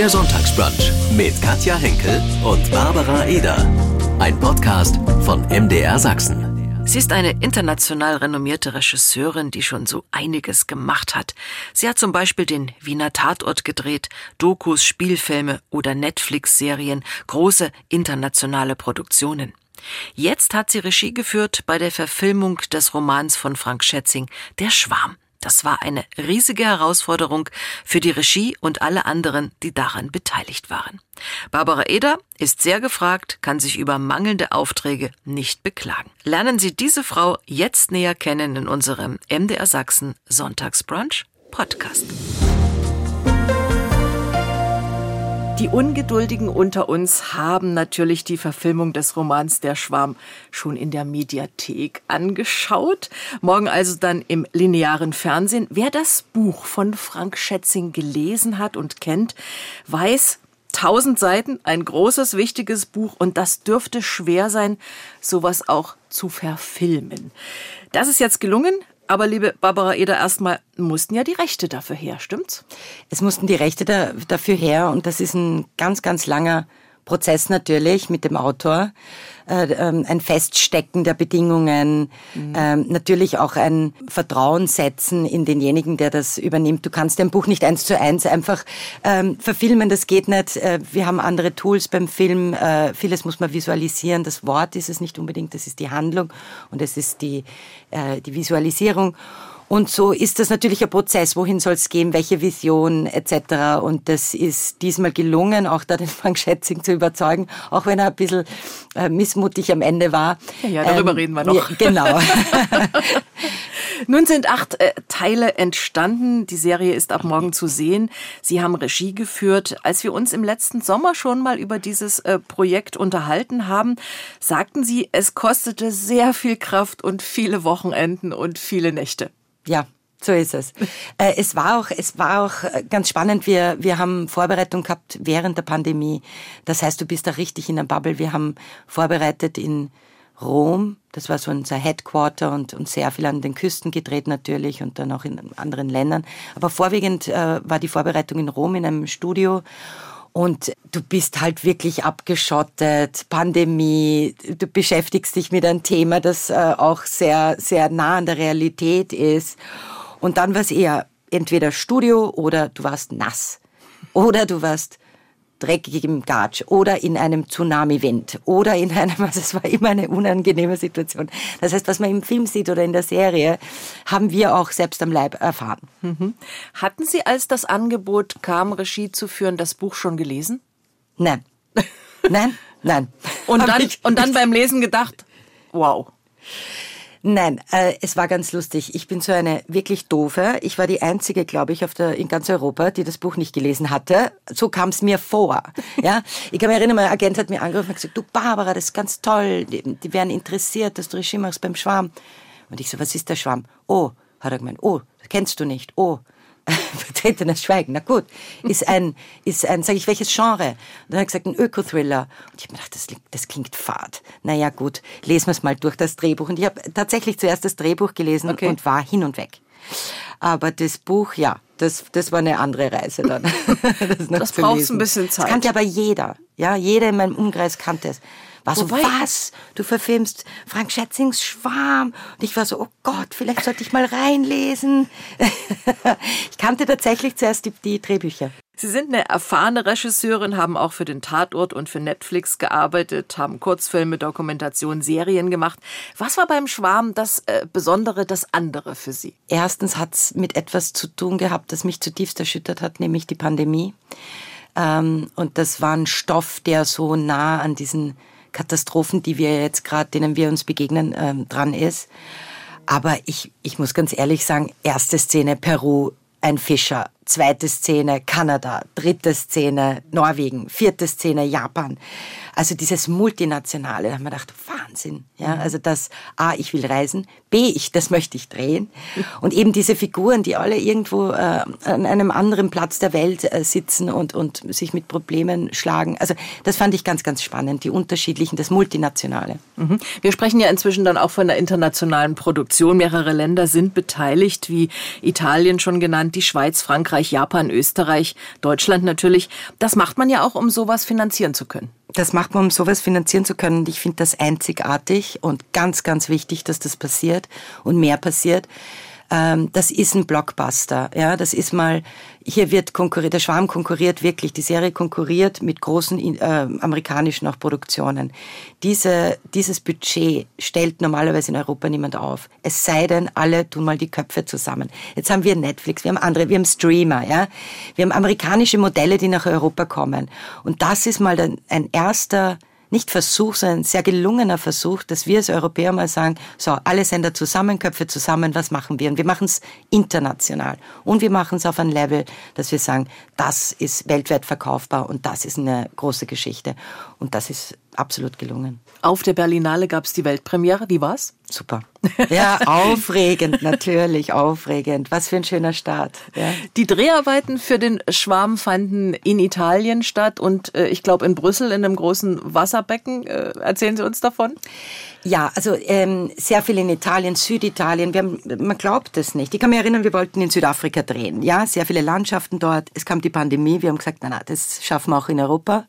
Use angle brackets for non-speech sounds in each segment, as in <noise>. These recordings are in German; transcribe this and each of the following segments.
Der Sonntagsbrunch mit Katja Henkel und Barbara Eder. Ein Podcast von MDR Sachsen. Sie ist eine international renommierte Regisseurin, die schon so einiges gemacht hat. Sie hat zum Beispiel den Wiener Tatort gedreht, Dokus, Spielfilme oder Netflix-Serien, große internationale Produktionen. Jetzt hat sie Regie geführt bei der Verfilmung des Romans von Frank Schätzing, Der Schwarm. Das war eine riesige Herausforderung für die Regie und alle anderen, die daran beteiligt waren. Barbara Eder ist sehr gefragt, kann sich über mangelnde Aufträge nicht beklagen. Lernen Sie diese Frau jetzt näher kennen in unserem MDR Sachsen Sonntagsbrunch Podcast. Die Ungeduldigen unter uns haben natürlich die Verfilmung des Romans Der Schwarm schon in der Mediathek angeschaut. Morgen also dann im linearen Fernsehen. Wer das Buch von Frank Schätzing gelesen hat und kennt, weiß, tausend Seiten, ein großes, wichtiges Buch und das dürfte schwer sein, sowas auch zu verfilmen. Das ist jetzt gelungen. Aber liebe Barbara Eder, erstmal mussten ja die Rechte dafür her, stimmt's? Es mussten die Rechte da, dafür her und das ist ein ganz, ganz langer Prozess natürlich mit dem Autor, äh, ähm, ein Feststecken der Bedingungen, mhm. natürlich auch ein Vertrauen setzen in denjenigen, der das übernimmt. Du kannst dein Buch nicht eins zu eins einfach ähm, verfilmen, das geht nicht. Äh, wir haben andere Tools beim Film, äh, vieles muss man visualisieren. Das Wort ist es nicht unbedingt, das ist die Handlung und es ist die, die Visualisierung. Und so ist das natürlich ein Prozess. Wohin soll es gehen? Welche Vision etc. Und das ist diesmal gelungen, auch da den <laughs> Frank Schätzing zu überzeugen, auch wenn er ein bisschen äh, missmutig am Ende war. Ja, ja darüber ähm, reden wir noch. Ja, genau. <laughs> Nun sind acht äh, Teile entstanden. Die Serie ist ab morgen zu sehen. Sie haben Regie geführt. Als wir uns im letzten Sommer schon mal über dieses äh, Projekt unterhalten haben, sagten Sie, es kostete sehr viel Kraft und viele Wochenenden und viele Nächte. Ja, so ist es. <laughs> Äh, es war auch, es war auch äh, ganz spannend. Wir, wir haben Vorbereitung gehabt während der Pandemie. Das heißt, du bist da richtig in der Bubble. Wir haben vorbereitet in Rom. Das war so unser Headquarter und, und sehr viel an den Küsten gedreht natürlich und dann auch in anderen Ländern. Aber vorwiegend äh, war die Vorbereitung in Rom in einem Studio. Und du bist halt wirklich abgeschottet, Pandemie, du beschäftigst dich mit einem Thema, das äh, auch sehr, sehr nah an der Realität ist. Und dann war es eher entweder Studio oder du warst nass. Oder du warst dreckigem Gatsch oder in einem Tsunami-Wind oder in einem, <laughs> also es war immer eine unangenehme Situation. Das heißt, was man im Film sieht oder in der Serie, haben wir auch selbst am Leib erfahren. Mhm. Hatten Sie, als das Angebot kam, Regie zu führen, das Buch schon gelesen? Nein. <laughs> Nein, nein. Und dann, und dann beim Lesen gedacht, wow. Nein, äh, es war ganz lustig. Ich bin so eine wirklich doofe. Ich war die einzige, glaube ich, auf der, in ganz Europa, die das Buch nicht gelesen hatte. So kam es mir vor. <laughs> Ja, ich kann mich erinnern, mein Agent hat mir angerufen und gesagt, du Barbara, das ist ganz toll. Die, die wären interessiert, dass du Regie machst beim Schwarm. Und ich so, was ist der Schwarm? Oh, hat er gemeint, oh, das kennst du nicht. Oh, <laughs> vertretenes Schweigen. Na gut, ist ein, ist ein, sage ich, welches Genre? Und dann hat er gesagt, ein Öko-Thriller. Und ich habe mir gedacht, das, das klingt fad. Naja, gut, lesen wir es mal durch das Drehbuch. Und ich habe tatsächlich zuerst das Drehbuch gelesen okay. und war hin und weg. Aber das Buch, ja, das, das war eine andere Reise dann. <laughs> das, das braucht ein bisschen Zeit. Das kannte aber jeder. Ja, jeder in meinem Umkreis kannte es. War so, Wobei, was? Du verfilmst Frank Schätzings Schwarm. Und ich war so, oh Gott, vielleicht sollte ich mal reinlesen. <laughs> ich kannte tatsächlich zuerst die, die Drehbücher. Sie sind eine erfahrene Regisseurin, haben auch für den Tatort und für Netflix gearbeitet, haben Kurzfilme, Dokumentation, Serien gemacht. Was war beim Schwarm das äh, Besondere, das andere für Sie? Erstens hat es mit etwas zu tun gehabt, das mich zutiefst erschüttert hat, nämlich die Pandemie. Ähm, und das war ein Stoff, der so nah an diesen Katastrophen, die wir jetzt gerade, denen wir uns begegnen, ähm, dran ist. Aber ich, ich muss ganz ehrlich sagen, erste Szene Peru, ein Fischer, zweite Szene Kanada, dritte Szene Norwegen, vierte Szene Japan. Also dieses Multinationale, da haben wir gedacht, Wahnsinn. Ja, mhm. also das, A, ich will reisen, B, ich, das möchte ich drehen. <laughs> Und eben diese Figuren, die alle irgendwo äh, an einem anderen Platz der Welt äh, sitzen und, und sich mit Problemen schlagen. Also das fand ich ganz, ganz spannend, die unterschiedlichen, das Multinationale. Mhm. Wir sprechen ja inzwischen dann auch von der internationalen Produktion. Mehrere Länder sind beteiligt, wie Italien schon genannt, die Schweiz, Frankreich, Frankreich, Japan, Österreich, Deutschland natürlich. Das macht man ja auch, um sowas finanzieren zu können. Das macht man, um sowas finanzieren zu können. Und ich finde das einzigartig und ganz, ganz wichtig, dass das passiert und mehr passiert ähm, das ist ein Blockbuster. Ja, das ist mal, hier wird konkurriert, der Schwarm konkurriert wirklich, die Serie konkurriert mit großen äh, amerikanischen auch Produktionen. Diese, dieses Budget stellt normalerweise in Europa niemand auf. Es sei denn, alle tun mal die Köpfe zusammen. Jetzt haben wir Netflix, wir haben andere, wir haben Streamer, ja. Wir haben amerikanische Modelle, die nach Europa kommen. Und das ist mal ein erster nicht Versuch, sondern ein sehr gelungener Versuch, dass wir als Europäer mal sagen, so, alle Sender zusammen, Köpfe zusammen, was machen wir? Und wir machen es international. Und wir machen es auf ein Level, dass wir sagen, das ist weltweit verkaufbar und das ist eine große Geschichte. Und das ist absolut gelungen. Auf der Berlinale gab es die Weltpremiere. Wie war's? Super. Ja, aufregend, <laughs> natürlich, aufregend. Was für ein schöner Start. Ja. Die Dreharbeiten für den Schwarm fanden in Italien statt und äh, ich glaube in Brüssel in einem großen Wasserbecken. Äh, erzählen Sie uns davon. Ja, also ähm, sehr viel in Italien, Süditalien. Haben, man glaubt es nicht. Ich kann mich erinnern, wir wollten in Südafrika drehen. Ja, sehr viele Landschaften dort. Es kam die Pandemie. Wir haben gesagt, na, na, das schaffen wir auch in Europa.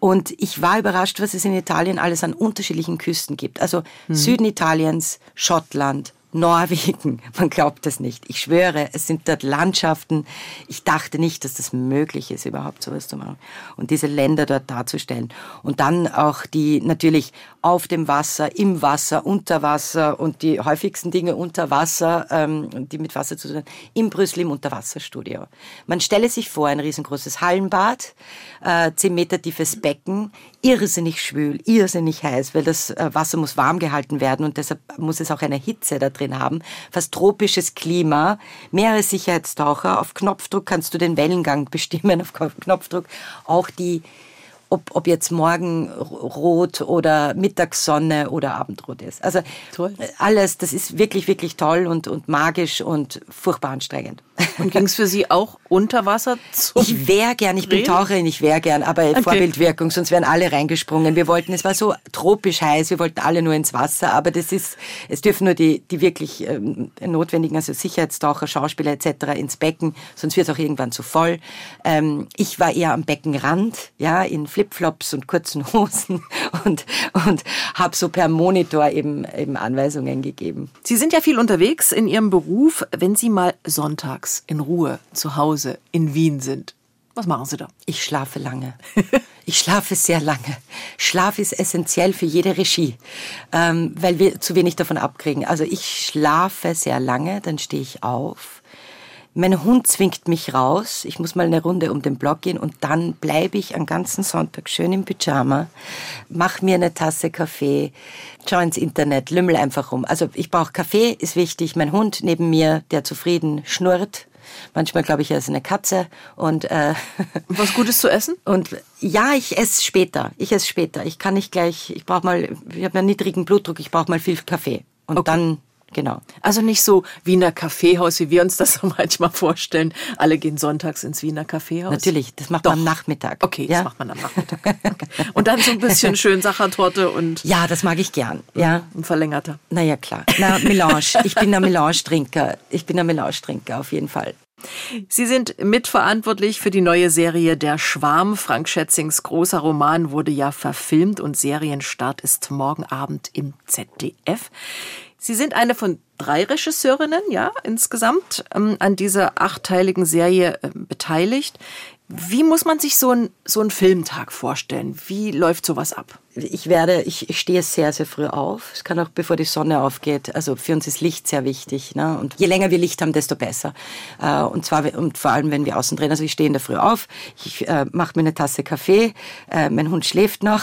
Und ich war überrascht, was es in Italien alles an unterschiedlichen Küsten gibt. Also mhm. Süden Italiens, Schottland, Norwegen, <laughs> man glaubt es nicht. Ich schwöre, es sind dort Landschaften. Ich dachte nicht, dass das möglich ist, überhaupt sowas zu machen. Und diese Länder dort darzustellen. Und dann auch die natürlich auf dem Wasser, im Wasser, unter Wasser und die häufigsten Dinge unter Wasser, ähm, die mit Wasser zu tun haben, in Brüssel im Unterwasserstudio. Man stelle sich vor, ein riesengroßes Hallenbad, äh, zehn Meter tiefes Becken, irrsinnig schwül, irrsinnig heiß, weil das äh, Wasser muss warm gehalten werden und deshalb muss es auch eine Hitze da drin haben. Fast tropisches Klima, mehrere Sicherheitstaucher. Auf Knopfdruck kannst du den Wellengang <laughs> bestimmen, auf Knopfdruck auch die ob, ob jetzt Morgenrot oder Mittagssonne oder Abendrot ist. Also toll. alles, das ist wirklich, wirklich toll und, und magisch und furchtbar anstrengend. Und ging es für Sie auch unter Wasser zu? Ich wäre gern, ich bin Taucherin, ich wäre gern, aber okay. Vorbildwirkung, sonst wären alle reingesprungen. Wir wollten, es war so tropisch heiß, wir wollten alle nur ins Wasser, aber das ist, es dürfen nur die, die wirklich ähm, notwendigen, also Sicherheitstaucher, Schauspieler etc. ins Becken, sonst wird es auch irgendwann zu voll. Ähm, ich war eher am Beckenrand, ja, in Flipflops und kurzen Hosen <laughs> und, und habe so per Monitor eben, eben Anweisungen gegeben. Sie sind ja viel unterwegs in Ihrem Beruf. Wenn Sie mal sonntags in Ruhe zu Hause in Wien sind, was machen Sie da? Ich schlafe lange. <laughs> Ich schlafe sehr lange. Schlaf ist essentiell für jede Regie, ähm, weil wir zu wenig davon abkriegen. Also ich schlafe sehr lange, dann stehe ich auf mein Hund zwingt mich raus. Ich muss mal eine Runde um den Block gehen und dann bleibe ich am ganzen Sonntag schön im Pyjama, mach mir eine Tasse Kaffee, schau ins Internet, lümmel einfach rum. Also ich brauche Kaffee, ist wichtig. Mein Hund neben mir, der zufrieden schnurrt. Manchmal glaube ich, er ist eine Katze und äh, was Gutes zu essen. <laughs> Und ja, ich esse später. Ich esse später. Ich kann nicht gleich. Ich brauche mal. Ich habe einen niedrigen Blutdruck. Ich brauche mal viel Kaffee und okay. dann Genau. Also nicht so Wiener Kaffeehaus, wie wir uns das <laughs> so manchmal vorstellen. Alle gehen sonntags ins Wiener Kaffeehaus. Natürlich, das macht Doch. man am Nachmittag. Okay, ja? das macht man am Nachmittag. und dann so ein bisschen <laughs> schön Sachertorte und. Ja, das mag ich gern. Ja. Ein verlängerter. Naja, klar. Na, Melange. Ich bin ein Melange-Trinker. Ich bin ein Melange-Trinker, auf jeden Fall. Sie sind mitverantwortlich für die neue Serie Der Schwarm. Frank Schätzings großer Roman wurde ja verfilmt und Serienstart ist morgen Abend im ZDF. Sie sind eine von drei Regisseurinnen, ja, insgesamt ähm, an dieser achteiligen Serie äh, beteiligt. Wie muss man sich so, ein, so einen Filmtag vorstellen? Wie läuft sowas ab? Ich werde, ich, ich stehe sehr, sehr früh auf. Es kann auch bevor die Sonne aufgeht. Also für uns ist Licht sehr wichtig. Ne? Und je länger wir Licht haben, desto besser. Äh, und zwar und vor allem, wenn wir außen drehen. Also ich stehe in der Früh auf, ich äh, mache mir eine Tasse Kaffee, äh, mein Hund schläft noch,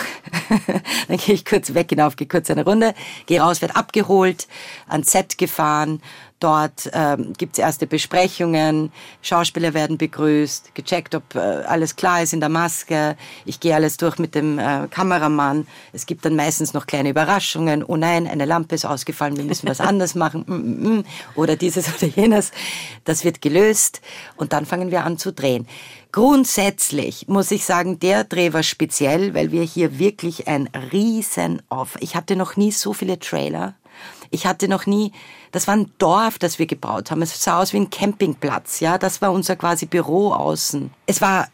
<laughs> dann gehe ich kurz weg hinauf, gehe kurz eine Runde, gehe raus, werde abgeholt, ans Set gefahren Dort ähm, gibt es erste Besprechungen, Schauspieler werden begrüßt, gecheckt, ob äh, alles klar ist in der Maske. Ich gehe alles durch mit dem äh, Kameramann. Es gibt dann meistens noch kleine Überraschungen. Oh nein, eine Lampe ist ausgefallen, wir müssen was anderes machen. Mm, mm, mm. Oder dieses <laughs> oder jenes. Das wird gelöst und dann fangen wir an zu drehen. Grundsätzlich muss ich sagen, der Dreh war speziell, weil wir hier wirklich ein Riesen auf. Ich hatte noch nie so viele Trailer. Ich hatte noch nie Das war ein Dorf, das wir gebaut haben. Es sah aus wie ein Campingplatz, ja. Das war unser quasi Büro außen. Es war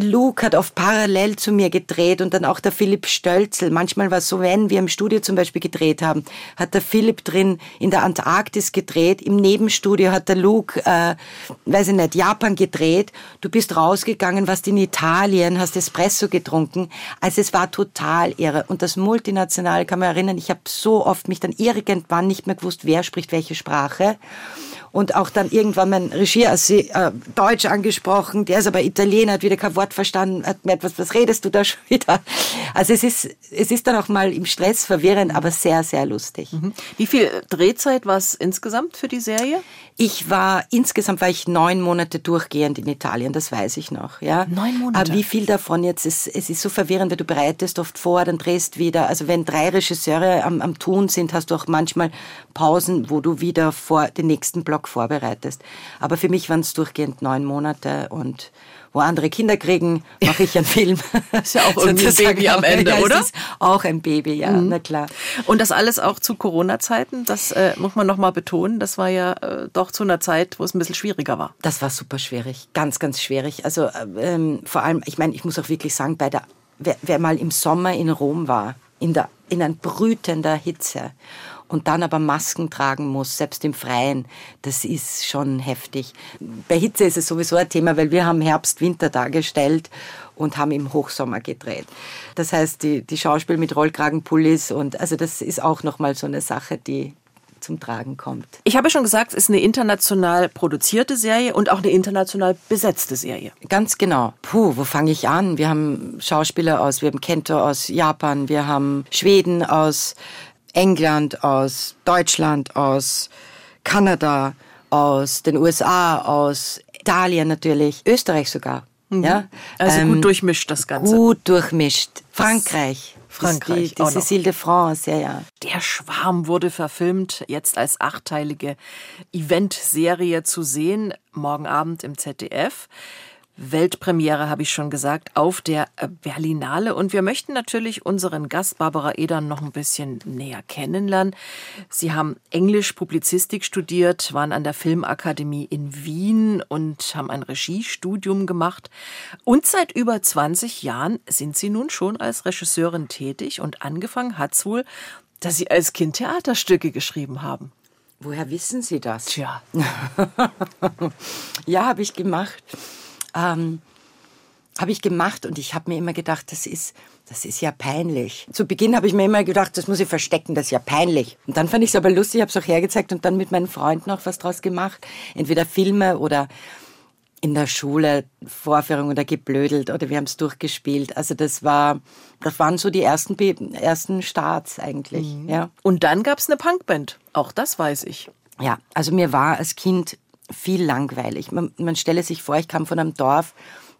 Luke hat oft parallel zu mir gedreht und dann auch der Philipp Stölzel. Manchmal war es so, wenn wir im Studio zum Beispiel gedreht haben, hat der Philipp drin in der Antarktis gedreht, im Nebenstudio hat der Luke, äh, weiß ich nicht, Japan gedreht. Du bist rausgegangen, warst in Italien, hast Espresso getrunken. Also es war total irre. Und das Multinationale kann man erinnern, ich habe so oft mich dann irgendwann nicht mehr gewusst, wer spricht welche Sprache und auch dann irgendwann mein Regie äh, Deutsch angesprochen, der ist aber Italiener, hat wieder kein Wort verstanden, hat mir etwas, was redest du da schon wieder? Also es ist, es ist dann auch mal im Stress verwirrend, aber sehr, sehr lustig. Mhm. Wie viel Drehzeit war es insgesamt für die Serie? Ich war, insgesamt war ich neun Monate durchgehend in Italien, das weiß ich noch, ja. Neun Monate? Aber wie viel davon jetzt ist, es ist so verwirrend, weil du bereitest oft vor, dann drehst wieder, also wenn drei Regisseure am, am Tun sind, hast du auch manchmal Pausen, wo du wieder vor den nächsten Block vorbereitest. Aber für mich waren es durchgehend neun Monate und wo andere Kinder kriegen, mache ich einen Film. <laughs> ist ja auch <laughs> irgendwie ein Baby am <laughs> Ende, ja, oder? auch ein Baby, ja, mhm. na klar. Und das alles auch zu Corona-Zeiten, das äh, muss man nochmal betonen, das war ja äh, doch zu einer Zeit, wo es ein bisschen schwieriger war. Das war super schwierig, ganz, ganz schwierig. Also ähm, vor allem, ich meine, ich muss auch wirklich sagen, bei der, wer, wer mal im Sommer in Rom war, in, der, in ein brütender Hitze und dann aber Masken tragen muss, selbst im Freien, das ist schon heftig. Bei Hitze ist es sowieso ein Thema, weil wir haben Herbst, Winter dargestellt und haben im Hochsommer gedreht. Das heißt, die, die Schauspiel mit Rollkragenpullis und also das ist auch nochmal so eine Sache, die zum Tragen kommt. Ich habe schon gesagt, es ist eine international produzierte Serie und auch eine international besetzte Serie. Ganz genau. Puh, wo fange ich an? Wir haben Schauspieler aus, wir haben Kento aus Japan, wir haben Schweden aus England, aus Deutschland, aus Kanada, aus den USA, aus Italien natürlich, Österreich sogar. Mhm. Ja? Also ähm, gut durchmischt das Ganze. Gut durchmischt. Frankreich. Frankreich. Die, die Cécile de France, ja, ja. Der Schwarm wurde verfilmt, jetzt als achteilige Eventserie zu sehen, morgen Abend im ZDF. Weltpremiere, habe ich schon gesagt, auf der Berlinale. Und wir möchten natürlich unseren Gast Barbara Edern noch ein bisschen näher kennenlernen. Sie haben Englisch Publizistik studiert, waren an der Filmakademie in Wien und haben ein Regiestudium gemacht. Und seit über 20 Jahren sind Sie nun schon als Regisseurin tätig und angefangen hat es wohl, dass Sie als Kind Theaterstücke geschrieben haben. Woher wissen Sie das? Tja. <laughs> ja, habe ich gemacht ähm, habe ich gemacht und ich habe mir immer gedacht, das ist, das ist ja peinlich. Zu Beginn habe ich mir immer gedacht, das muss ich verstecken, das ist ja peinlich. Und dann fand ich es aber lustig, habe es auch hergezeigt und dann mit meinen Freunden auch was draus gemacht. Entweder Filme oder in der Schule Vorführungen oder geblödelt oder wir haben es durchgespielt. Also das war, das waren so die ersten, ersten Starts eigentlich. Mhm. Ja. Und dann gab es eine Punkband. Auch das weiß ich. Ja, also mir war als Kind viel langweilig. Man, man stelle sich vor, ich kam von einem Dorf,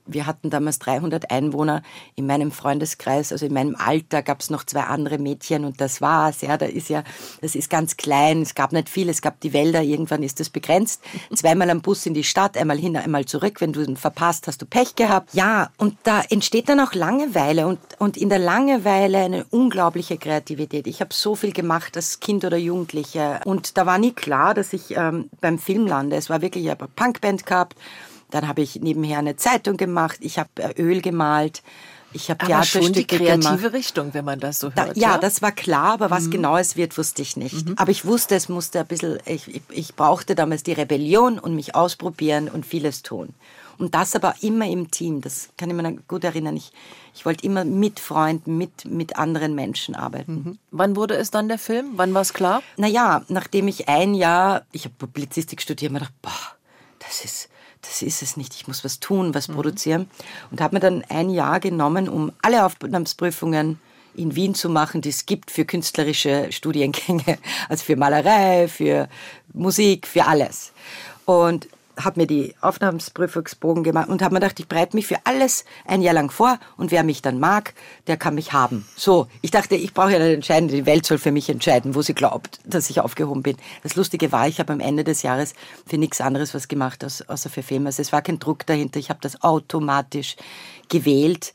wir hatten damals 300 Einwohner in meinem Freundeskreis, also in meinem Alter gab es noch zwei andere Mädchen und das war's. Ja, da ist ja, das ist ganz klein. Es gab nicht viel, es gab die Wälder. Irgendwann ist das begrenzt. <laughs> Zweimal am Bus in die Stadt, einmal hin, einmal zurück. Wenn du ihn verpasst, hast du Pech gehabt. Ja, und da entsteht dann auch Langeweile und und in der Langeweile eine unglaubliche Kreativität. Ich habe so viel gemacht als Kind oder Jugendliche und da war nie klar, dass ich ähm, beim Film lande. Es war wirklich, ich habe eine Punkband gehabt dann habe ich nebenher eine Zeitung gemacht, ich habe äh, Öl gemalt. Ich habe Theaterstücke schon die kreative gemacht. Richtung, wenn man das so hört. Da, ja, ja, das war klar, aber was mhm. genau es wird, wusste ich nicht. Mhm. Aber ich wusste, es musste ein bisschen, ich, ich, ich brauchte damals die Rebellion und mich ausprobieren und vieles tun. Und das aber immer im Team. Das kann ich mir gut erinnern. Ich, ich wollte immer mit Freunden, mit, mit anderen Menschen arbeiten. Mhm. Wann wurde es dann der Film? Wann war es klar? Naja, nachdem ich ein Jahr, ich habe Publizistik studiert, mir gedacht, boah, das ist, das ist es nicht, ich muss was tun, was mhm. produzieren. Und habe mir dann ein Jahr genommen, um alle Aufnahmsprüfungen in Wien zu machen, die es gibt für künstlerische Studiengänge, <laughs> also für Malerei, für Musik, für alles. Und habe mir die Aufnahmsprüfungsbogen gemacht und habe mir gedacht, ich bereite mich für alles ein Jahr lang vor und wer mich dann mag, der kann mich haben. So, ich dachte, ich brauche ja nicht entscheiden, die Welt soll für mich entscheiden, wo sie glaubt, dass ich aufgehoben bin. Das Lustige war, ich habe am Ende des Jahres für nichts anderes was gemacht, außer für Filme. Also es war kein Druck dahinter, ich habe das automatisch gewählt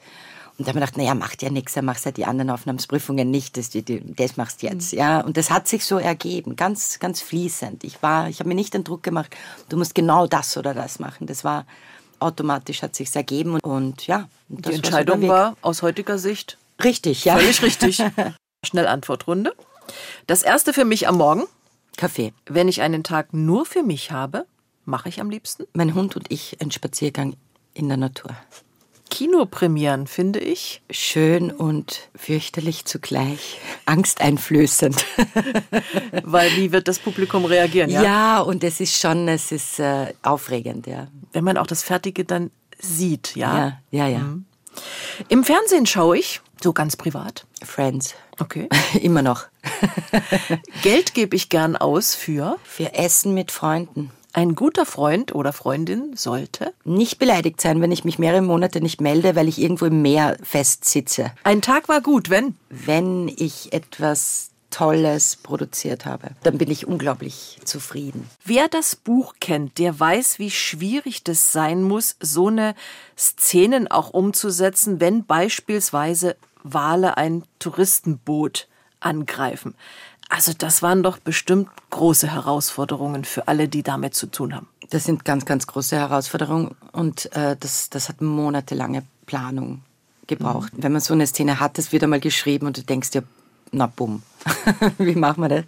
Und da habe ich gedacht, naja, macht ja nichts, dann machst du ja die anderen Aufnahmsprüfungen nicht, das, das machst du jetzt. Mhm. Ja, und das hat sich so ergeben, ganz, ganz fließend. Ich war, ich habe mir nicht den Druck gemacht, du musst genau das oder das machen. Das war automatisch, hat sich ergeben und, und ja. Und die Entscheidung war, war aus heutiger Sicht richtig, ja. Völlig richtig. <laughs> Schnellantwortrunde. Das erste für mich am Morgen. Kaffee. Wenn ich einen Tag nur für mich habe, mache ich am liebsten? Mein Hund und ich einen Spaziergang in der Natur. Kinopremieren, finde ich. Schön und fürchterlich zugleich. Angsteinflößend. <laughs> Weil wie wird das Publikum reagieren? Ja, ja und es ist schon, es ist äh, aufregend, ja. Wenn man auch das Fertige dann sieht, ja. Ja, ja, ja. Mhm. Im Fernsehen schaue ich, so ganz privat. Friends. Okay. <laughs> Immer noch. Geld gebe ich gern aus für? Für Essen mit Freunden. Ein guter Freund oder Freundin sollte nicht beleidigt sein, wenn ich mich mehrere Monate nicht melde, weil ich irgendwo im Meer festsitze. Ein Tag war gut, wenn? Wenn ich etwas Tolles produziert habe. Dann bin ich unglaublich zufrieden. Wer das Buch kennt, der weiß, wie schwierig das sein muss, so eine Szenen auch umzusetzen, wenn beispielsweise Wale ein Touristenboot angreifen. Also das waren doch bestimmt große Herausforderungen für alle, die damit zu tun haben. Das sind ganz, ganz große Herausforderungen und äh, das, das hat monatelange Planung gebraucht. Mhm. Wenn man so eine Szene hat, das wird einmal geschrieben und du denkst dir, na bumm, <laughs> wie machen wir das?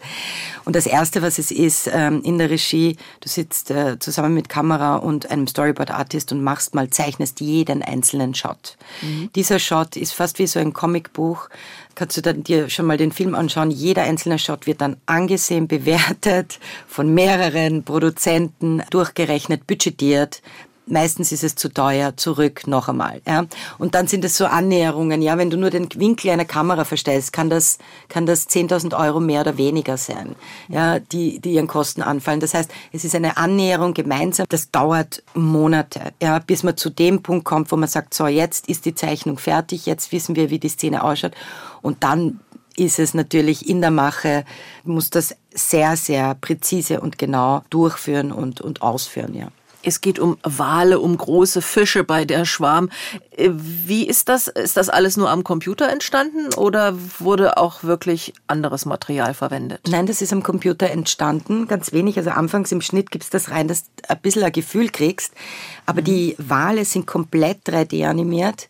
Und das Erste, was es ist, ähm, in der Regie, du sitzt äh, zusammen mit Kamera und einem Storyboard-Artist und machst mal, zeichnest jeden einzelnen Shot. Mhm. Dieser Shot ist fast wie so ein Comicbuch. Kannst du dann dir schon mal den Film anschauen. Jeder einzelne Shot wird dann angesehen, <laughs> bewertet, von mehreren Produzenten durchgerechnet, budgetiert meistens ist es zu teuer, zurück, noch einmal. Ja. Und dann sind es so Annäherungen. Ja, wenn du nur den Winkel einer Kamera verstellst, kann das, kann das 10.000 Euro mehr oder weniger sein, ja, die, die ihren Kosten anfallen. Das heißt, es ist eine Annäherung gemeinsam. Das dauert Monate, ja, bis man zu dem Punkt kommt, wo man sagt, so, jetzt ist die Zeichnung fertig, jetzt wissen wir, wie die Szene ausschaut. Und dann ist es natürlich in der Mache, muss das sehr, sehr präzise und genau durchführen und, und ausführen, ja. Es geht um Wale, um große Fische bei der Schwarm. Äh, wie ist das? Ist das alles nur am Computer entstanden oder wurde auch wirklich anderes Material verwendet? Nein, das ist am Computer entstanden, ganz wenig. Also anfangs im Schnitt gibt es das rein, dass du ein bisschen ein Gefühl kriegst. Aber mhm. die Wale sind komplett 3D animiert.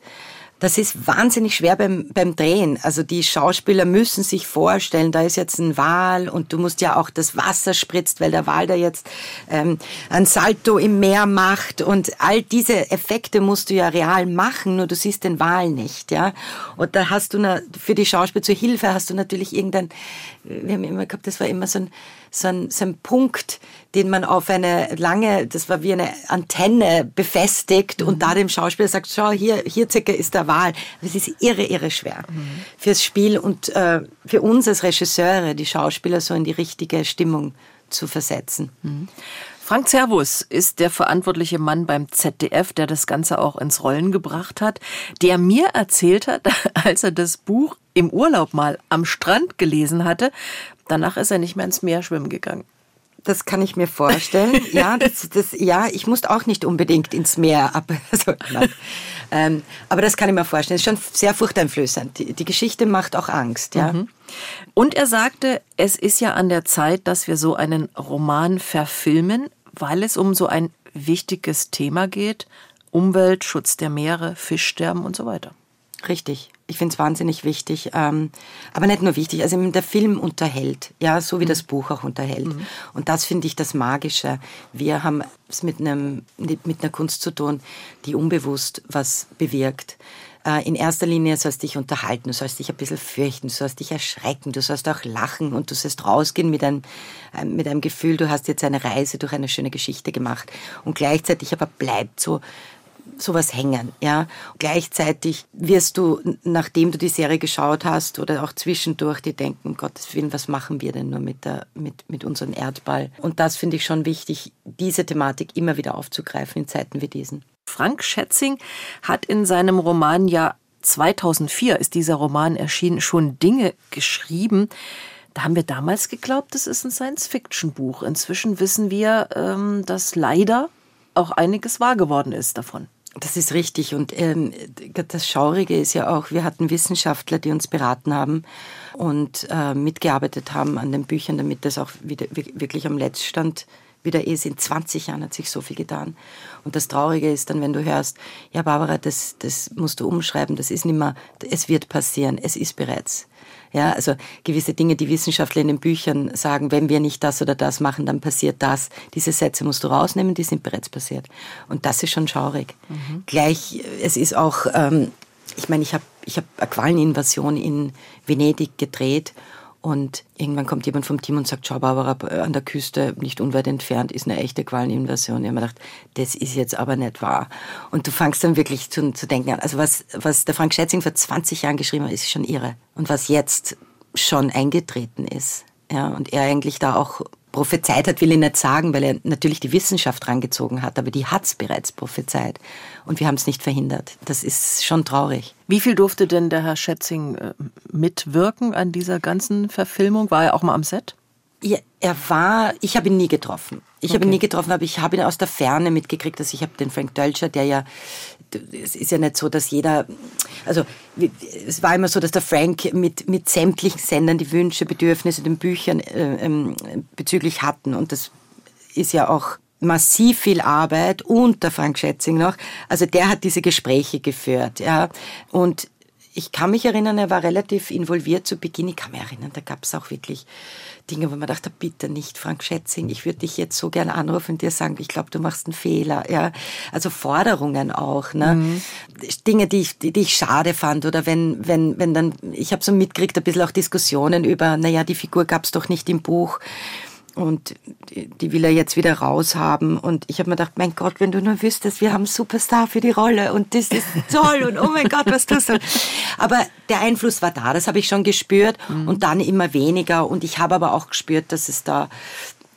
Das ist wahnsinnig schwer beim, beim Drehen. Also die Schauspieler müssen sich vorstellen, da ist jetzt ein Wal und du musst ja auch das Wasser spritzt, weil der Wal da jetzt ähm, ein Salto im Meer macht und all diese Effekte musst du ja real machen, nur du siehst den Wal nicht, ja. Und da hast du na, für die Schauspieler zur Hilfe hast du natürlich irgendein, wir haben immer gehabt, das war immer so ein so ein, so ein Punkt, den man auf eine lange, das war wie eine Antenne befestigt mhm. und da dem Schauspieler sagt, schau, hier, hier circa ist der Wahl. Das ist irre, irre schwer mhm. fürs Spiel und äh, für uns als Regisseure, die Schauspieler so in die richtige Stimmung zu versetzen. Mhm. Frank Servus ist der verantwortliche Mann beim ZDF, der das Ganze auch ins Rollen gebracht hat, der mir erzählt hat, <laughs> als er das Buch im Urlaub mal am Strand gelesen hatte, danach ist er nicht mehr ins Meer schwimmen gegangen. Das kann ich mir vorstellen. <laughs> ja, das, das, ja, ich musste auch nicht unbedingt ins Meer ab. Also, <laughs> ähm, aber das kann ich mir vorstellen. Das ist schon sehr furchteinflößend. Die, die Geschichte macht auch Angst. Ja. Mhm. Und er sagte, es ist ja an der Zeit, dass wir so einen Roman verfilmen, weil es um so ein wichtiges Thema geht. Umwelt, Schutz der Meere, Fischsterben und so weiter. Richtig. Ich finde es wahnsinnig wichtig. Ähm, aber nicht nur wichtig, also der Film unterhält, ja, so wie mhm. das Buch auch unterhält. Mhm. Und das finde ich das Magische. Wir haben es mit, einem, mit einer Kunst zu tun, die unbewusst was bewirkt. Äh, in erster Linie sollst du dich unterhalten, du sollst dich ein bisschen fürchten, du sollst dich erschrecken, du sollst auch lachen und du sollst rausgehen mit einem, äh, mit einem Gefühl, du hast jetzt eine Reise durch eine schöne Geschichte gemacht. Und gleichzeitig aber bleibt so sowas hängen. Ja. Gleichzeitig wirst du, nachdem du die Serie geschaut hast oder auch zwischendurch, die denken, Gottes Willen, was machen wir denn nur mit, der, mit, mit unserem Erdball? Und das finde ich schon wichtig, diese Thematik immer wieder aufzugreifen in Zeiten wie diesen. Frank Schätzing hat in seinem Roman ja 2004 ist dieser Roman erschienen, schon Dinge geschrieben. Da haben wir damals geglaubt, das ist ein Science-Fiction-Buch. Inzwischen wissen wir, ähm, dass leider auch einiges wahr geworden ist davon. Das ist richtig. Und ähm, das Schaurige ist ja auch, wir hatten Wissenschaftler, die uns beraten haben und äh, mitgearbeitet haben an den Büchern, damit das auch wieder, wirklich am Letztstand wieder ist. In 20 Jahren hat sich so viel getan. Und das Traurige ist dann, wenn du hörst, ja Barbara, das, das musst du umschreiben, das ist nicht mehr, es wird passieren, es ist bereits. Ja, also gewisse Dinge, die Wissenschaftler in den Büchern sagen, wenn wir nicht das oder das machen, dann passiert das. Diese Sätze musst du rausnehmen, die sind bereits passiert. Und das ist schon schaurig. Mhm. Gleich, es ist auch, ähm, ich meine, ich habe ich hab eine Qualeninvasion in Venedig gedreht und irgendwann kommt jemand vom Team und sagt, schau Barbara, an der Küste, nicht unweit entfernt, ist eine echte Qualeninvasion. Ich habe mir gedacht, das ist jetzt aber nicht wahr. Und du fangst dann wirklich zu, zu denken an. Also was, was der Frank Schätzing vor 20 Jahren geschrieben hat, ist schon irre. Und was jetzt schon eingetreten ist. Ja, und er eigentlich da auch prophezeit hat, will ich nicht sagen, weil er natürlich die Wissenschaft rangezogen hat, aber die hat es bereits prophezeit. Und wir haben es nicht verhindert. Das ist schon traurig. Wie viel durfte denn der Herr Schätzing äh, mitwirken an dieser ganzen Verfilmung? War er auch mal am Set? Ja, er war, ich habe ihn nie getroffen. Ich okay. habe ihn nie getroffen, aber ich habe ihn aus der Ferne mitgekriegt, dass ich habe den Frank Dölscher, der ja, es ist ja nicht so, dass jeder, also es war immer so, dass der Frank mit, mit sämtlichen Sendern die Wünsche, Bedürfnisse, den Büchern äh, ähm, bezüglich hatten und das ist ja auch massiv viel Arbeit und der Frank Schätzing noch. Also der hat diese Gespräche geführt, ja. Und ich kann mich erinnern, er war relativ involviert zu Beginn. Ich kann mich erinnern, da gab es auch wirklich Dinge, wo man dachte, bitte nicht, Frank Schätzing, ich würde dich jetzt so gern anrufen und dir sagen, ich glaube, du machst einen Fehler. Ja, also Forderungen auch, ne? Mhm. Dinge, die ich, die, die, ich schade fand oder wenn, wenn, wenn dann, ich habe so mitgekriegt, ein bisschen auch Diskussionen über, naja, die Figur gab es doch nicht im Buch und die will er jetzt wieder raushaben. Und ich habe mir gedacht, mein Gott, wenn du nur wüsstest, wir haben einen Superstar für die Rolle und das ist toll und oh mein Gott, was tust du? Aber der Einfluss war da, das habe ich schon gespürt mhm. und dann immer weniger. Und ich habe aber auch gespürt, dass es da,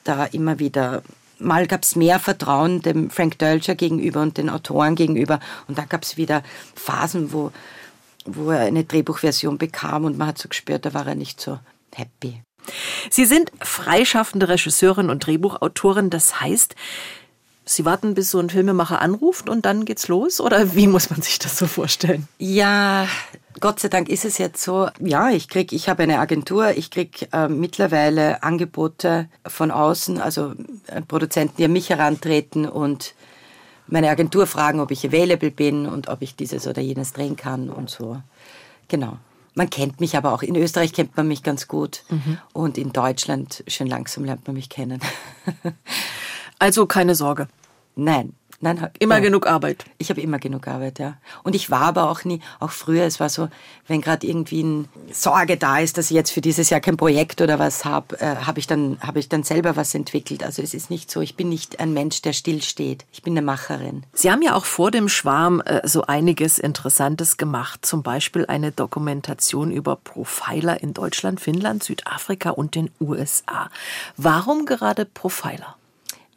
da immer wieder mal gab es mehr Vertrauen dem Frank Dölscher gegenüber und den Autoren gegenüber. Und dann gab es wieder Phasen, wo, wo er eine Drehbuchversion bekam und man hat so gespürt, da war er nicht so happy. Sie sind freischaffende Regisseurin und Drehbuchautorin. Das heißt, Sie warten, bis so ein Filmemacher anruft und dann geht's los? Oder wie muss man sich das so vorstellen? Ja, Gott sei Dank ist es jetzt so. Ja, ich krieg, ich habe eine Agentur, ich krieg äh, mittlerweile Angebote von außen, also äh, Produzenten, die an mich herantreten und meine Agentur fragen, ob ich available bin und ob ich dieses oder jenes drehen kann und so. Genau. Man kennt mich aber auch. In Österreich kennt man mich ganz gut. Mhm. Und in Deutschland, schön langsam lernt man mich kennen. <laughs> also keine Sorge. Nein, Nein, immer ja. genug Arbeit. Ich habe immer genug Arbeit, ja. Und ich war aber auch nie, auch früher, es war so, wenn gerade irgendwie eine Sorge da ist, dass ich jetzt für dieses Jahr kein Projekt oder was habe, äh, habe ich dann habe ich dann selber was entwickelt. Also es ist nicht so, ich bin nicht ein Mensch, der stillsteht. Ich bin eine Macherin. Sie haben ja auch vor dem Schwarm äh, so einiges Interessantes gemacht, zum Beispiel eine Dokumentation über Profiler in Deutschland, Finnland, Südafrika und den USA. Warum gerade Profiler?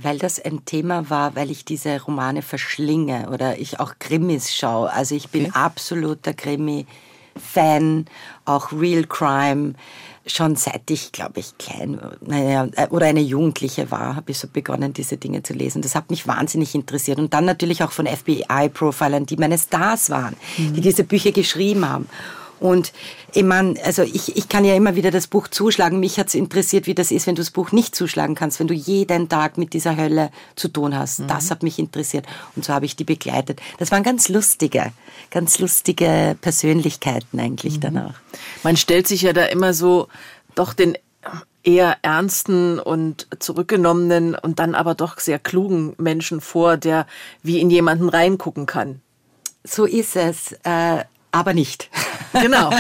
Weil das ein Thema war, weil ich diese Romane verschlinge oder ich auch Krimis schaue. Also ich bin okay. absoluter Krimi-Fan, auch Real Crime. Schon seit ich, glaube ich, klein naja, äh, oder eine Jugendliche war, habe ich so begonnen, diese Dinge zu lesen. Das hat mich wahnsinnig interessiert. Und dann natürlich auch von FBI-Profilern, die meine Stars waren, mhm. die diese Bücher geschrieben haben. Und ich meine, also ich, ich kann ja immer wieder das Buch zuschlagen. Mich hat's interessiert, wie das ist, wenn du das Buch nicht zuschlagen kannst, wenn du jeden Tag mit dieser Hölle zu tun hast. Mhm. Das hat mich interessiert. Und so habe ich die begleitet. Das waren ganz lustige, ganz lustige Persönlichkeiten eigentlich mhm. danach. Man stellt sich ja da immer so doch den eher ernsten und zurückgenommenen und dann aber doch sehr klugen Menschen vor, der wie in jemanden reingucken kann. So ist es. Aber nicht. Genau,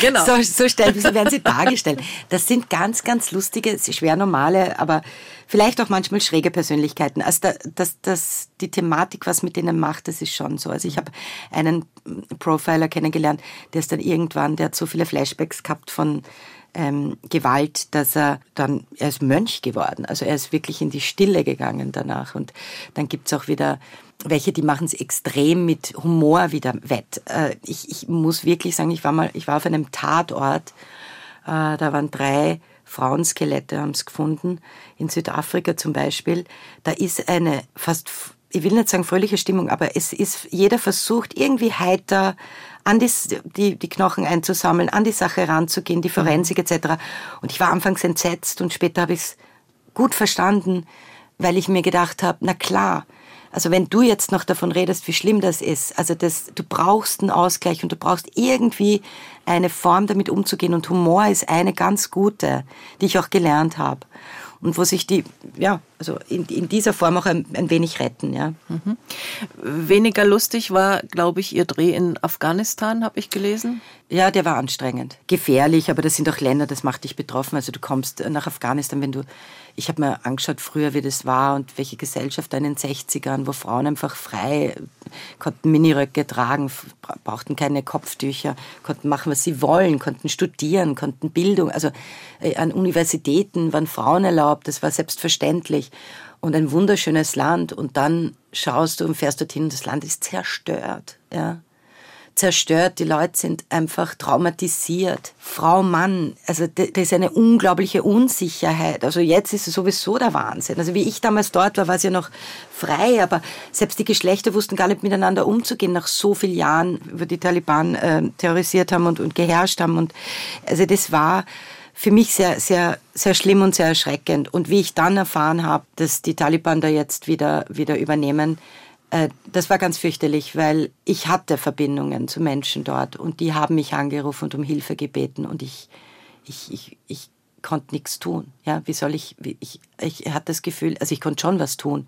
genau. <laughs> so, so, stellen, so werden sie dargestellt. Das sind ganz, ganz lustige, schwer normale, aber vielleicht auch manchmal schräge Persönlichkeiten. Also da, das, das, die Thematik, was mit denen macht, das ist schon so. Also ich habe einen Profiler kennengelernt, der ist dann irgendwann, der hat so viele Flashbacks gehabt von ähm, Gewalt, dass er dann, er ist Mönch geworden. Also er ist wirklich in die Stille gegangen danach. Und dann gibt's auch wieder welche, die machen es extrem mit Humor wieder wett. Äh, ich, ich muss wirklich sagen, ich war mal, ich war auf einem Tatort, äh, da waren drei Frauenskelette, haben es gefunden, in Südafrika zum Beispiel. Da ist eine fast ich will nicht sagen fröhliche Stimmung, aber es ist, jeder versucht irgendwie heiter an die, die, die Knochen einzusammeln, an die Sache ranzugehen, die Forensik etc. Und ich war anfangs entsetzt und später habe ich es gut verstanden, weil ich mir gedacht habe, na klar, also wenn du jetzt noch davon redest, wie schlimm das ist, also das, du brauchst einen Ausgleich und du brauchst irgendwie eine Form damit umzugehen und Humor ist eine ganz gute, die ich auch gelernt habe und wo sich die, ja, also in, in dieser Form auch ein, ein wenig retten, ja. Mhm. Weniger lustig war, glaube ich, Ihr Dreh in Afghanistan, habe ich gelesen. Ja, der war anstrengend. Gefährlich, aber das sind auch Länder, das macht dich betroffen. Also du kommst nach Afghanistan, wenn du ich habe mir angeschaut früher, wie das war und welche Gesellschaft in den 60ern, wo Frauen einfach frei konnten Miniröcke tragen, brauchten keine Kopftücher, konnten machen, was sie wollen, konnten studieren, konnten Bildung, also äh, an Universitäten waren Frauen erlaubt, das war selbstverständlich. Und ein wunderschönes Land. Und dann schaust du und fährst dorthin und das Land ist zerstört, ja zerstört, die Leute sind einfach traumatisiert. Frau, Mann, also da ist eine unglaubliche Unsicherheit. Also jetzt ist es sowieso der Wahnsinn. Also wie ich damals dort war, war es ja noch frei, aber selbst die Geschlechter wussten gar nicht miteinander umzugehen nach so vielen Jahren, wo die Taliban äh, terrorisiert haben und, und geherrscht haben. Und also das war für mich sehr, sehr, sehr schlimm und sehr erschreckend. Und wie ich dann erfahren habe, dass die Taliban da jetzt wieder, wieder übernehmen, das war ganz fürchterlich, weil ich hatte Verbindungen zu Menschen dort und die haben mich angerufen und um Hilfe gebeten und ich, ich, ich, ich konnte nichts tun. Ja, wie soll ich, ich, ich hatte das Gefühl, also ich konnte schon was tun,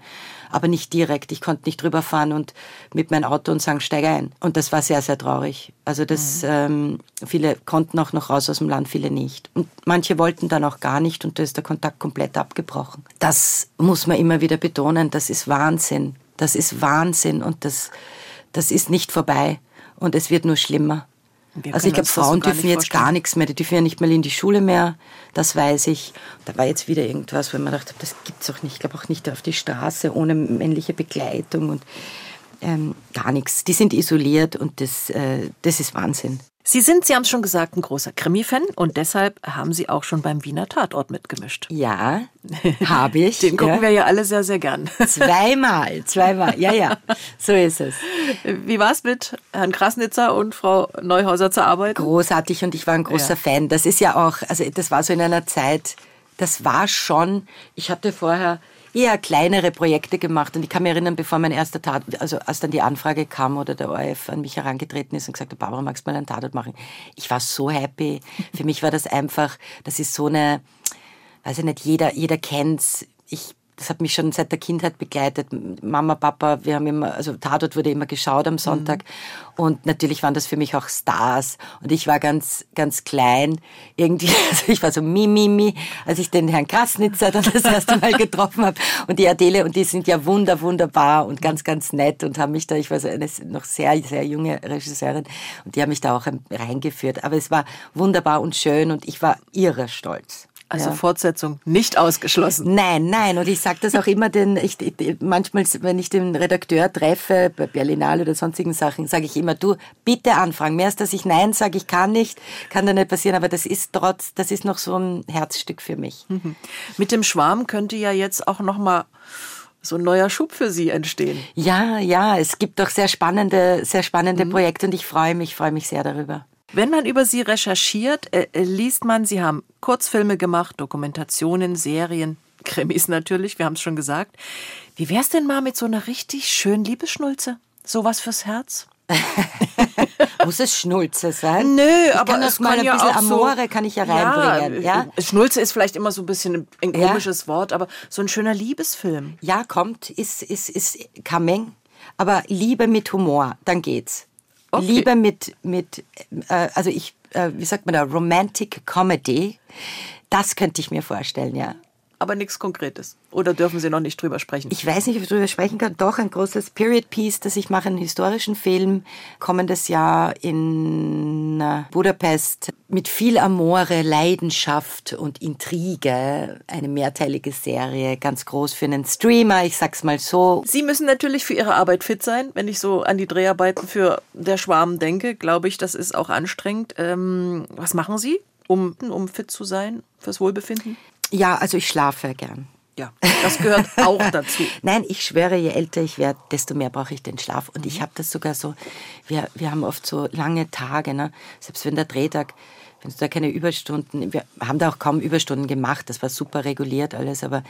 aber nicht direkt. Ich konnte nicht drüber fahren und mit meinem Auto und sagen, steig ein. Und das war sehr, sehr traurig. Also das, mhm. ähm, viele konnten auch noch raus aus dem Land, viele nicht. Und manche wollten dann auch gar nicht und da ist der Kontakt komplett abgebrochen. Das muss man immer wieder betonen, das ist Wahnsinn. Das ist Wahnsinn und das, das ist nicht vorbei und es wird nur schlimmer. Also ich glaube, Frauen dürfen jetzt gar nichts mehr, die dürfen ja nicht mal in die Schule mehr, das weiß ich. Da war jetzt wieder irgendwas, wo man dachte, das gibt's auch nicht. Ich glaube auch nicht auf die Straße ohne männliche Begleitung und ähm, gar nichts. Die sind isoliert und das, äh, das ist Wahnsinn. Sie sind, Sie haben es schon gesagt, ein großer Krimi-Fan und deshalb haben Sie auch schon beim Wiener Tatort mitgemischt. Ja, habe ich. <laughs> Den gucken ja. wir ja alle sehr, sehr gern. <laughs> Zweimal, zweimal, ja, ja, so ist es. Wie war es mit Herrn Krasnitzer und Frau Neuhauser zu arbeiten? Großartig und ich war ein großer ja. Fan. Das ist ja auch, also das war so in einer Zeit, das war schon, ich hatte vorher eher kleinere Projekte gemacht. Und ich kann mich erinnern, bevor mein erster Tat, also als dann die Anfrage kam oder der ORF an mich herangetreten ist und gesagt hat, Barbara, magst du mal einen Tatort machen? Ich war so happy. Für mich war das einfach, das ist so eine, weiß ich nicht, jeder, jeder kennt's. Ich das hat mich schon seit der Kindheit begleitet. Mama, Papa, wir haben immer, also Tatort wurde immer geschaut am Sonntag. Mhm. Und natürlich waren das für mich auch Stars. Und ich war ganz, ganz klein. Irgendwie, <laughs> also ich war so mi, mi, mi, als ich den Herrn Krasnitzer dann das erste Mal getroffen habe. Und die Adele, und die sind ja wunder, wunderbar und ganz, ganz nett und haben mich da, ich war so eine noch sehr, sehr junge Regisseurin. Und die haben mich da auch reingeführt. Aber es war wunderbar und schön und ich war irre stolz. Also ja. Fortsetzung nicht ausgeschlossen. Nein, nein. Und ich sage das auch immer den, ich, manchmal, wenn ich den Redakteur treffe, bei Berlinale oder sonstigen Sachen, sage ich immer, du, bitte anfangen. Mehr als dass ich Nein sage, ich kann nicht, kann da nicht passieren, aber das ist trotz, das ist noch so ein Herzstück für mich. Mhm. Mit dem Schwarm könnte ja jetzt auch noch mal so ein neuer Schub für Sie entstehen. Ja, ja, es gibt doch sehr spannende, sehr spannende mhm. Projekte und ich freue mich, freue mich sehr darüber. Wenn man über Sie recherchiert, äh, äh, liest man, Sie haben Kurzfilme gemacht, Dokumentationen, Serien, <laughs> Krimis natürlich, wir haben es schon gesagt. Wie wär's denn mal mit so einer richtig schönen Liebesschnulze? Sowas fürs Herz? <laughs> Muss es Schnulze sein? Nö, ich aber kann es mal ein ja bisschen Amore so, kann ich ja reinbringen. Ja, ja? Schnulze ist vielleicht immer so ein bisschen ein komisches ja? Wort, aber so ein schöner Liebesfilm. Ja, kommt, ist, ist, ist coming. Aber Liebe mit Humor, dann geht's. Okay. Lieber mit, mit äh, also ich, äh, wie sagt man da, Romantic Comedy. Das könnte ich mir vorstellen, ja aber nichts Konkretes. Oder dürfen Sie noch nicht drüber sprechen? Ich weiß nicht, ob ich drüber sprechen kann. Doch, ein großes Period Piece, das ich mache, einen historischen Film, kommendes Jahr in äh, Budapest mit viel Amore, Leidenschaft und Intrige. Eine mehrteilige Serie, ganz groß für einen Streamer, ich sag's mal so. Sie müssen natürlich für Ihre Arbeit fit sein. Wenn ich so an die Dreharbeiten für Der Schwarm denke, glaube ich, das ist auch anstrengend. Ähm, was machen Sie? um, um fit zu sein, fürs Wohlbefinden? Ja, also ich schlafe gern. Ja, das gehört auch dazu. <laughs> Nein, ich schwöre, je älter ich werde, desto mehr brauche ich den Schlaf. Und ich habe das sogar so, wir, wir haben oft so lange Tage, ne? selbst wenn der Drehtag wenn du da keine Überstunden, wir haben da auch kaum Überstunden gemacht, das war super reguliert alles, aber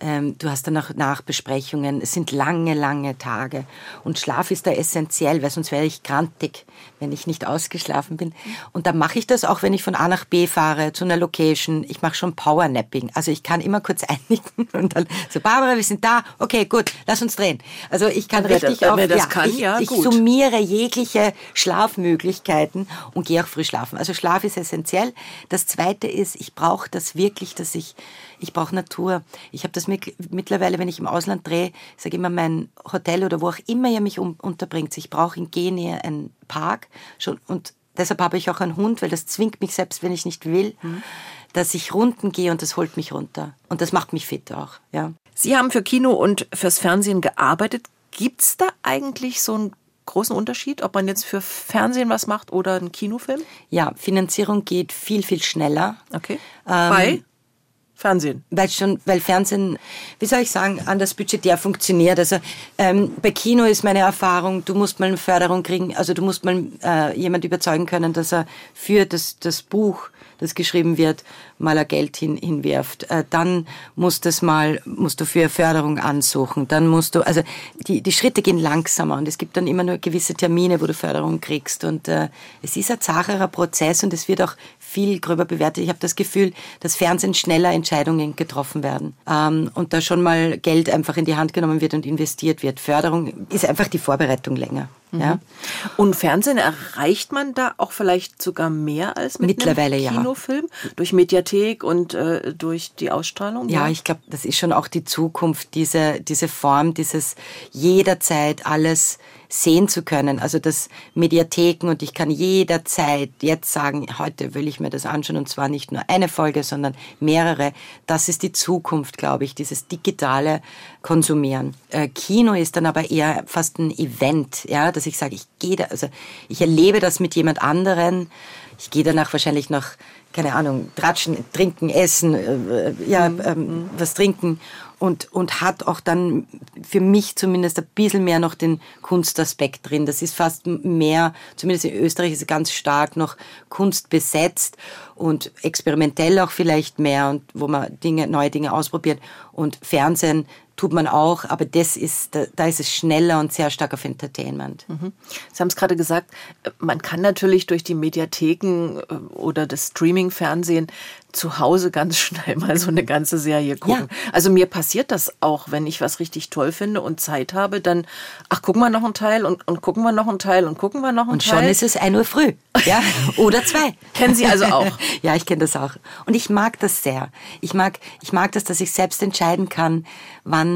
ähm, du hast dann auch Nachbesprechungen, es sind lange, lange Tage. Und Schlaf ist da essentiell, weil sonst wäre ich krantig, wenn ich nicht ausgeschlafen bin. Und da mache ich das auch, wenn ich von A nach B fahre, zu einer Location, ich mache schon Powernapping, also ich kann immer kurz <laughs> einigen und dann so, Barbara, wir sind da, okay, gut, lass uns drehen. Also ich kann wer richtig auf, das ja, kann, ich, ja, ich summiere jegliche Schlafmöglichkeiten und gehe auch früh schlafen. Also Schlaf ist essentiell essentiell. Das Zweite ist, ich brauche das wirklich, dass ich, ich brauche Natur. Ich habe das mit, mittlerweile, wenn ich im Ausland drehe, ich sage immer mein Hotel oder wo auch immer ihr mich um, unterbringt. Ich brauche in Genie einen Park schon, und deshalb habe ich auch einen Hund, weil das zwingt mich selbst, wenn ich nicht will, mhm. dass ich runden gehe und das holt mich runter. Und das macht mich fit auch. Ja. Sie haben für Kino und fürs Fernsehen gearbeitet. Gibt es da eigentlich so einen großen Unterschied, ob man jetzt für Fernsehen was macht oder einen Kinofilm? Ja, Finanzierung geht viel, viel schneller. Okay. Ähm, Bei Fernsehen? Weil schon, weil Fernsehen, wie soll ich sagen, anders budgetär funktioniert. Also ähm, bei Kino ist meine Erfahrung, du musst mal eine Förderung kriegen, also du musst mal äh, jemand überzeugen können, dass er für das, das Buch das geschrieben wird, mal ein Geld hin, hinwirft. Äh, dann musst, das mal, musst du für Förderung ansuchen. Dann musst du, also die, die Schritte gehen langsamer und es gibt dann immer nur gewisse Termine, wo du Förderung kriegst. Und äh, es ist ein zacherer Prozess und es wird auch viel gröber bewertet. Ich habe das Gefühl, dass Fernsehen schneller Entscheidungen getroffen werden ähm, und da schon mal Geld einfach in die Hand genommen wird und investiert wird. Förderung ist einfach die Vorbereitung länger. Mhm. Ja. Und Fernsehen erreicht man da auch vielleicht sogar mehr als mit Mittlerweile, einem Kinofilm? Ja. Durch Mediathek und äh, durch die Ausstrahlung? Ja, ja? ich glaube, das ist schon auch die Zukunft, diese, diese Form, dieses jederzeit alles sehen zu können. Also das Mediatheken und ich kann jederzeit jetzt sagen, heute will ich mir das anschauen und zwar nicht nur eine Folge, sondern mehrere. Das ist die Zukunft, glaube ich, dieses digitale Konsumieren. Äh, Kino ist dann aber eher fast ein Event, ja, dass ich sage, ich gehe da, also ich erlebe das mit jemand anderen. Ich gehe danach wahrscheinlich noch keine Ahnung, tratschen, trinken, essen, äh, ja, mhm. ähm, was trinken und, und hat auch dann für mich zumindest ein bisschen mehr noch den Kunstaspekt drin. Das ist fast mehr, zumindest in Österreich ist es ganz stark noch Kunst besetzt und experimentell auch vielleicht mehr und wo man Dinge, neue Dinge ausprobiert. Und Fernsehen tut man auch, aber das ist, da, da ist es schneller und sehr stark auf Entertainment. Mhm. Sie haben es gerade gesagt, man kann natürlich durch die Mediatheken äh, oder das Streaming-Fernsehen zu Hause ganz <laughs> schnell mal so eine ganze Serie gucken. Ja. Also mir passiert das auch, wenn ich was richtig toll finde und Zeit habe, dann, ach, gucken wir noch einen Teil und, und gucken wir noch einen Teil und gucken wir noch einen und Teil. Und schon ist es ein Uhr früh. Ja, <laughs> oder zwei. Kennen Sie also auch? <laughs> ja, ich kenne das auch. Und ich mag das sehr. Ich mag, ich mag das, dass ich selbst entscheiden kann, wann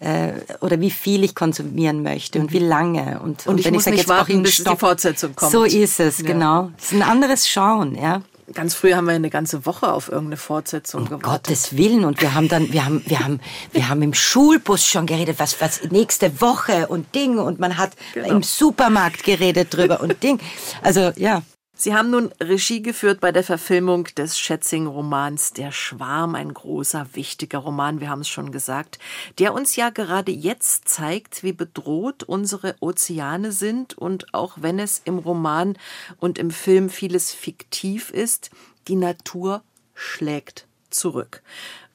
äh, oder wie viel ich konsumieren möchte und wie lange. Und, und, und ich wenn muss ich sage, nicht jetzt warten, bis Stopp, die Fortsetzung kommt. So ist es, ja. genau. Es ist ein anderes Schauen, ja. Ganz früh haben wir eine ganze Woche auf irgendeine Fortsetzung um gewartet. Gottes Willen. Und wir haben dann, wir haben, wir haben, wir haben im Schulbus schon geredet, was, was nächste Woche und Ding. Und man hat genau. im Supermarkt geredet drüber und Ding. Also, ja. Sie haben nun Regie geführt bei der Verfilmung des Schätzing-Romans Der Schwarm, ein großer, wichtiger Roman, wir haben es schon gesagt, der uns ja gerade jetzt zeigt, wie bedroht unsere Ozeane sind und auch wenn es im Roman und im Film vieles fiktiv ist, die Natur schlägt zurück.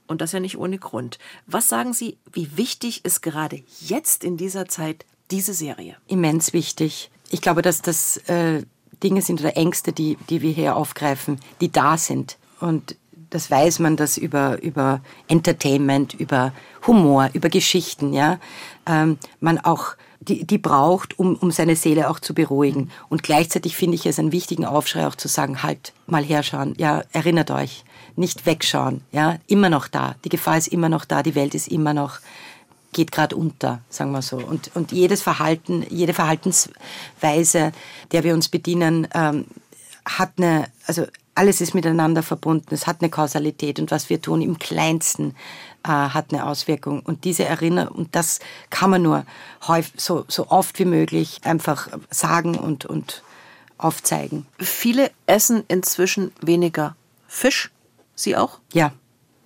Und das ja nicht ohne Grund. Was sagen Sie, wie wichtig ist gerade jetzt in dieser Zeit diese Serie? Immens wichtig. Ich glaube, dass das äh Dinge sind oder Ängste, die, die wir hier aufgreifen, die da sind. Und das weiß man, dass über, über Entertainment, über Humor, über Geschichten, ja, ähm, man auch die, die braucht, um, um seine Seele auch zu beruhigen. Und gleichzeitig finde ich es einen wichtigen Aufschrei auch zu sagen, halt, mal herschauen, ja, erinnert euch, nicht wegschauen, ja, immer noch da. Die Gefahr ist immer noch da, die Welt ist immer noch geht gerade unter, sagen wir so. Und, und jedes Verhalten, jede Verhaltensweise, der wir uns bedienen, ähm, hat eine, also alles ist miteinander verbunden, es hat eine Kausalität und was wir tun im Kleinsten äh, hat eine Auswirkung. Und diese Erinnerung, und das kann man nur häufig, so, so oft wie möglich einfach sagen und, und aufzeigen. Viele essen inzwischen weniger Fisch. Sie auch? Ja,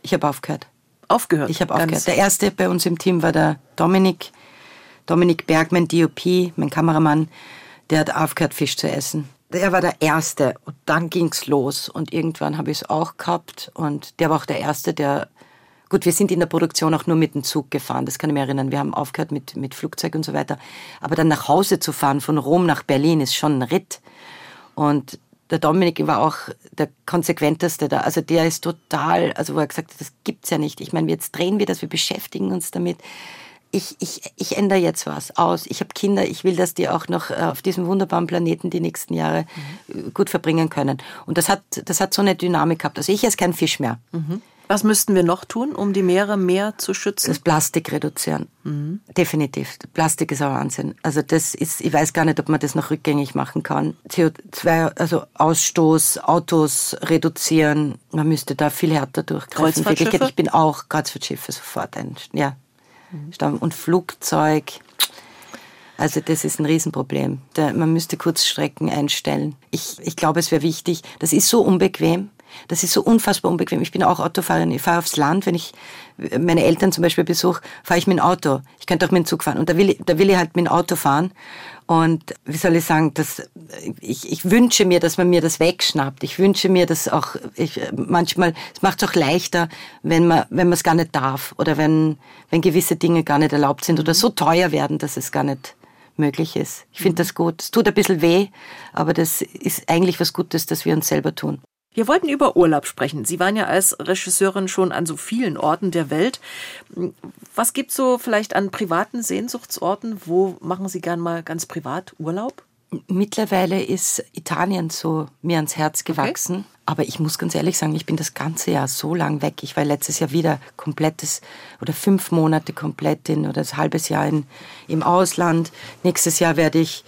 ich habe aufgehört aufgehört. Ich habe aufgehört. Der erste bei uns im Team war der Dominik, Dominik Bergmann, DOP, mein Kameramann, der hat aufgehört, Fisch zu essen. Der war der Erste und dann ging's los und irgendwann habe ich es auch gehabt und der war auch der Erste, der Gut, wir sind in der Produktion auch nur mit dem Zug gefahren, das kann ich mir erinnern. Wir haben aufgehört mit, mit Flugzeug und so weiter. Aber dann nach Hause zu fahren, von Rom nach Berlin, ist schon ein Ritt. Und der Dominik war auch der konsequenteste da. Also der ist total, also wo er gesagt hat, das gibt's ja nicht. Ich meine, jetzt drehen wir das, wir beschäftigen uns damit. Ich, ich, ich ändere jetzt was aus. Ich habe Kinder, ich will, dass die auch noch äh, auf diesem wunderbaren Planeten die nächsten Jahre mhm. gut verbringen können. Und das hat, das hat so eine Dynamik gehabt. Also ich esse kein Fisch mehr. Mhm. Was müssten wir noch tun, um die Meere mehr zu schützen? Das Plastik reduzieren. Mhm. Definitiv. Plastik ist ein Wahnsinn. Also das ist, ich weiß gar nicht, ob man das noch rückgängig machen kann. CO2, also Ausstoß, Autos reduzieren. Man müsste da viel härter durchgreifen. Kreuzfahrtschiffe? Ich bin auch Kreuzfahrtschiffe sofort ein, ja. Mhm. Und Flugzeug. Also das ist ein Riesenproblem. Da, man müsste Kurzstrecken einstellen. Ich, ich glaube, es wäre wichtig. Das ist so unbequem. Das ist so unfassbar unbequem. Ich bin auch Autofahrerin. Ich fahre aufs Land, wenn ich meine Eltern zum Beispiel besuche, fahre ich mit dem Auto. Ich könnte auch mit dem Zug fahren. Und da will ich, da will ich halt mit dem Auto fahren. Und wie soll ich sagen, dass ich, ich wünsche mir, dass man mir das wegschnappt. Ich wünsche mir, dass auch ich, manchmal es macht es auch leichter, wenn man wenn man es gar nicht darf oder wenn wenn gewisse Dinge gar nicht erlaubt sind oder so teuer werden, dass es gar nicht möglich ist. Ich finde das gut. Es tut ein bisschen weh, aber das ist eigentlich was Gutes, dass wir uns selber tun. Wir wollten über Urlaub sprechen. Sie waren ja als Regisseurin schon an so vielen Orten der Welt. Was gibt's so vielleicht an privaten Sehnsuchtsorten? Wo machen Sie gern mal ganz privat Urlaub? Mittlerweile ist Italien so mir ans Herz gewachsen. Okay. Aber ich muss ganz ehrlich sagen, ich bin das ganze Jahr so lang weg. Ich war letztes Jahr wieder komplettes oder fünf Monate komplett in oder das halbes Jahr in, im Ausland. Nächstes Jahr werde ich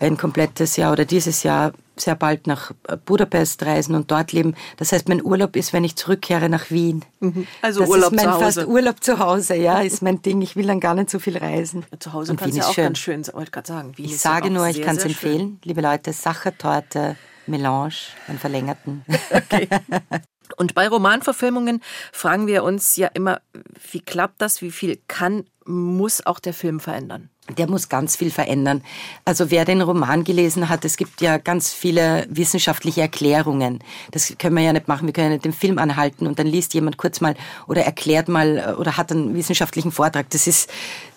ein komplettes Jahr oder dieses Jahr sehr bald nach Budapest reisen und dort leben. Das heißt, mein Urlaub ist, wenn ich zurückkehre nach Wien. Mhm. Also das Urlaub ist mein zu Hause. Fast Urlaub zu Hause, ja, ist mein Ding. Ich will dann gar nicht so viel reisen. Zu Hause und kann es ja auch schön. ganz schön, wollte gerade sagen. Wien ich sage nur, ich kann es empfehlen, schön. liebe Leute, Sachertorte, Melange, einen verlängerten. <laughs> Okay. Und bei Romanverfilmungen fragen wir uns ja immer, wie klappt das, wie viel kann, muss auch der Film verändern? Der muss ganz viel verändern. Also wer den Roman gelesen hat, es gibt ja ganz viele wissenschaftliche Erklärungen. Das können wir ja nicht machen. Wir können ja nicht den Film anhalten und dann liest jemand kurz mal oder erklärt mal oder hat einen wissenschaftlichen Vortrag. Das ist,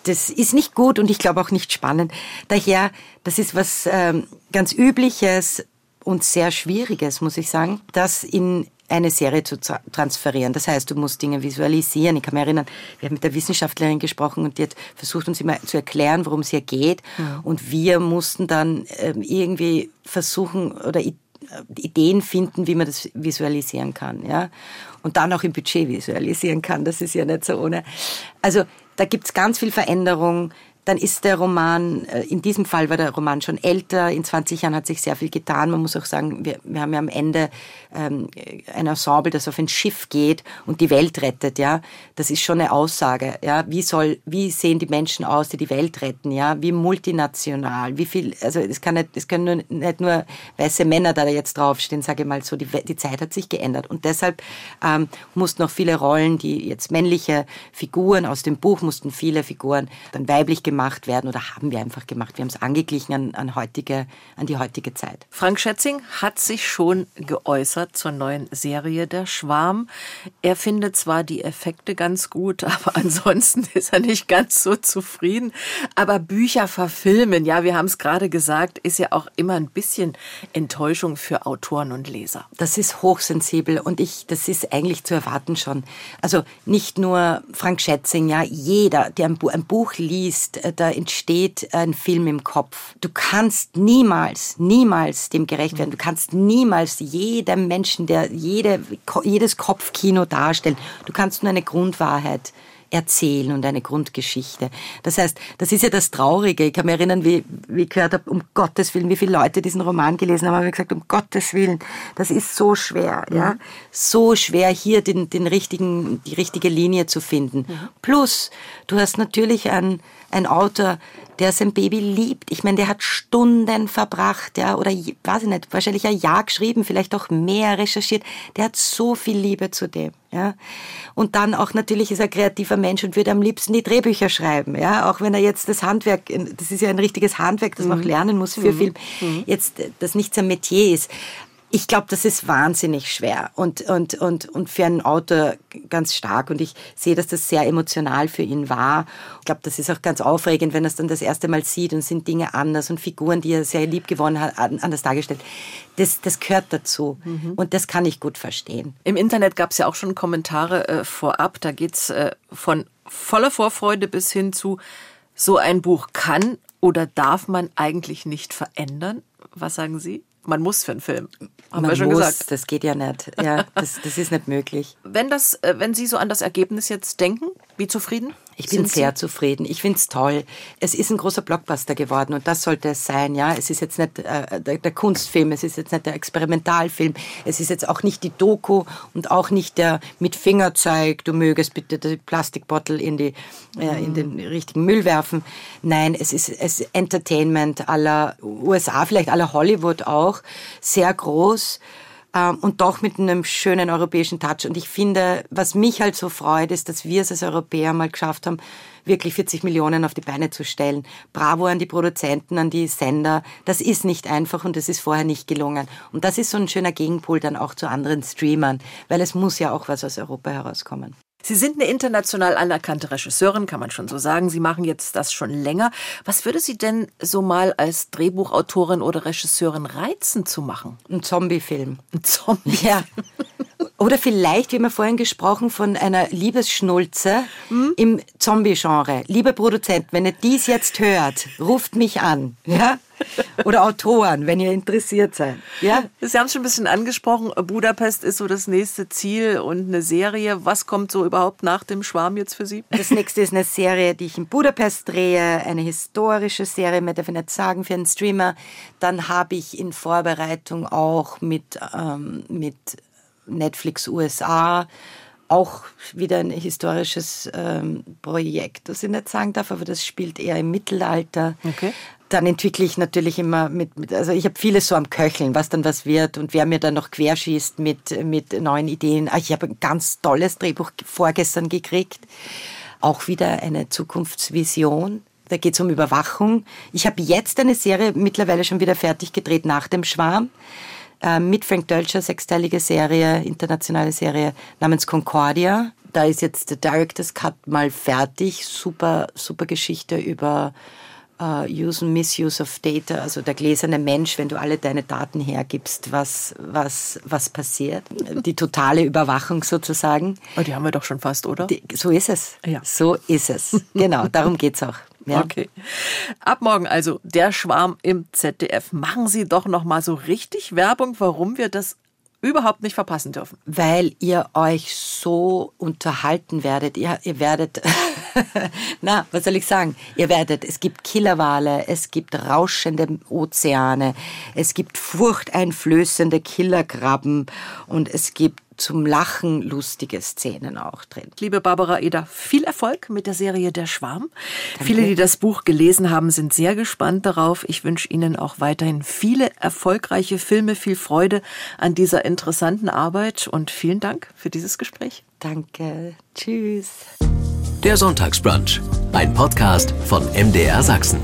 das ist nicht gut und ich glaube auch nicht spannend. Daher, das ist was ähm, ganz Übliches und sehr Schwieriges, muss ich sagen, dass in eine Serie zu transferieren. Das heißt, du musst Dinge visualisieren. Ich kann mich erinnern, wir haben mit der Wissenschaftlerin gesprochen und die hat versucht, uns immer zu erklären, worum es hier geht. Mhm. Und wir mussten dann ähm, irgendwie versuchen oder äh, Ideen finden, wie man das visualisieren kann. Ja? Und dann auch im Budget visualisieren kann. Das ist ja nicht so ohne. Also da gibt's ganz viel Veränderung dann ist der Roman, äh, in diesem Fall war der Roman schon älter, in 20 Jahren hat sich sehr viel getan. Man muss auch sagen, wir, wir haben ja am Ende ähm, ein Ensemble, das auf ein Schiff geht und die Welt rettet, ja. Das ist schon eine Aussage, ja. Wie soll, wie sehen die Menschen aus, die die Welt retten, ja? Wie multinational, wie viel, also es kann nicht, es können nur, nicht nur weiße Männer da jetzt draufstehen, sage ich mal so, die, die Zeit hat sich geändert und deshalb ähm, mussten noch viele Rollen, die jetzt männliche Figuren aus dem Buch, mussten viele Figuren dann weiblich gemacht gemacht werden oder haben wir einfach gemacht. Wir haben es angeglichen an, an, heutige, an die heutige Zeit. Frank Schätzing hat sich schon geäußert zur neuen Serie Der Schwarm. Er findet zwar die Effekte ganz gut, <laughs> aber ansonsten ist er nicht ganz so zufrieden. Aber Bücher verfilmen, ja, wir haben es gerade gesagt, ist ja auch immer ein bisschen Enttäuschung für Autoren und Leser. Das ist hochsensibel und ich, das ist eigentlich zu erwarten schon. Also nicht nur Frank Schätzing, ja, jeder, der ein, Buch liest, da entsteht ein Film im Kopf. Du kannst niemals, niemals dem gerecht werden. Du kannst niemals jedem Menschen, der jede, jedes Kopfkino darstellen. Du kannst nur eine Grundwahrheit erzählen und eine Grundgeschichte. Das heißt, das ist ja das Traurige. Ich kann mich erinnern, wie, wie ich gehört habe, um Gottes Willen, wie viele Leute diesen Roman gelesen haben, haben gesagt, um Gottes Willen, das ist so schwer, mhm. ja. So schwer, hier den, den richtigen, die richtige Linie zu finden. Mhm. Plus, du hast natürlich ein, ein Autor, der sein Baby liebt. Ich meine, der hat Stunden verbracht, ja, oder weiß ich nicht, wahrscheinlich ein Jahr geschrieben, vielleicht auch mehr recherchiert. Der hat so viel Liebe zu dem, ja. Und dann auch natürlich ist er kreativer Mensch und würde am liebsten die Drehbücher schreiben, ja, auch wenn er jetzt das Handwerk, das ist ja ein richtiges Handwerk, das man auch mhm. lernen muss für mhm. Film, mhm. jetzt das nicht sein Metier ist. Ich glaube, das ist wahnsinnig schwer und, und, und, und für einen Autor ganz stark. Und ich sehe, dass das sehr emotional für ihn war. Ich glaube, das ist auch ganz aufregend, wenn er es dann das erste Mal sieht und sind Dinge anders und Figuren, die er sehr lieb gewonnen hat, anders dargestellt. Das, das gehört dazu mhm. und das kann ich gut verstehen. Im Internet gab es ja auch schon Kommentare äh, vorab. Da geht's äh, von voller Vorfreude bis hin zu, so ein Buch kann oder darf man eigentlich nicht verändern. Was sagen Sie? Man muss für einen Film. Haben Man wir schon muss, gesagt. Das geht ja nicht. Ja, das, das ist nicht möglich. Wenn, das, äh, wenn Sie so an das Ergebnis jetzt denken, wie zufrieden? Ich bin sehr zufrieden. Ich finde es toll. Es ist ein großer Blockbuster geworden und das sollte es sein. Ja, es ist jetzt nicht äh, der, der, Kunstfilm, es ist jetzt nicht der Experimentalfilm, es ist jetzt auch nicht die Doku und auch nicht der mit Fingerzeig, du mögest bitte die Plastikbottle in die äh, in den richtigen Müll werfen. Nein, es ist es Entertainment aller USA, vielleicht aller Hollywood auch, sehr groß und doch mit einem schönen europäischen Touch. Und ich finde, was mich halt so freut, ist, dass wir es als Europäer mal geschafft haben, wirklich 40 Millionen auf die Beine zu stellen. Bravo an die Produzenten, an die Sender. Das ist nicht einfach und das ist vorher nicht gelungen. Und das ist so ein schöner Gegenpol dann auch zu anderen Streamern, weil es muss ja auch was aus Europa herauskommen. Sie sind eine international anerkannte Regisseurin, kann man schon so sagen. Sie machen jetzt das schon länger. Was würde Sie denn so mal als Drehbuchautorin oder Regisseurin reizen zu machen? Ein Zombiefilm. Ein Zombie. Ja. <laughs> Oder vielleicht, wie wir vorhin gesprochen, von einer Liebesschnulze hm? im Zombie-Genre. Liebe Produzent, wenn ihr dies jetzt hört, ruft mich an. Ja? Oder Autoren, wenn ihr interessiert seid. Ja? Sie haben es schon ein bisschen angesprochen. Budapest ist so das nächste Ziel und eine Serie. Was kommt so überhaupt nach dem Schwarm jetzt für Sie? Das nächste ist eine Serie, die ich in Budapest drehe. Eine historische Serie, mehr darf ich nicht sagen, für einen Streamer. Dann habe ich in Vorbereitung auch mit, ähm, mit Netflix USA auch wieder ein historisches ähm, Projekt, das ich nicht sagen darf, aber das spielt eher im Mittelalter. Okay. Dann entwickle ich natürlich immer mit, mit also ich habe vieles so am Köcheln, was dann was wird und wer mir dann noch querschießt mit, mit neuen Ideen. Ah, ich habe ein ganz tolles Drehbuch vorgestern gekriegt, auch wieder eine Zukunftsvision. Da geht es um Überwachung. Ich habe jetzt eine Serie mittlerweile schon wieder fertig gedreht nach dem Schwarm äh, mit Frank Dölscher, sechsteilige Serie, internationale Serie namens Concordia. Da ist jetzt der Director's Cut mal fertig. Super, super Geschichte über uh, Use and Misuse of Data, also der gläserne Mensch, wenn du alle deine Daten hergibst, was, was, was passiert. Die totale Überwachung sozusagen. Oh, die haben wir doch schon fast, oder? Die, so ist es. Ja. So ist es. Genau, darum geht's auch. Ja. Okay. Ab morgen also der Schwarm im ZDF. Machen Sie doch noch mal so richtig Werbung, warum wir das überhaupt nicht verpassen dürfen. Weil ihr euch so unterhalten werdet. Ihr, ihr werdet, <laughs> na, was soll ich sagen? Ihr werdet, es gibt Killerwale, es gibt rauschende Ozeane, es gibt furchteinflößende Killerkrabben und es gibt zum Lachen lustige Szenen auch drin. Liebe Barbara Eder, viel Erfolg mit der Serie Der Schwarm. Danke. Viele, die das Buch gelesen haben, sind sehr gespannt darauf. Ich wünsche Ihnen auch weiterhin viele erfolgreiche Filme, viel Freude an dieser interessanten Arbeit und vielen Dank für dieses Gespräch. Danke. Tschüss. Der Sonntagsbrunch, ein Podcast von MDR Sachsen.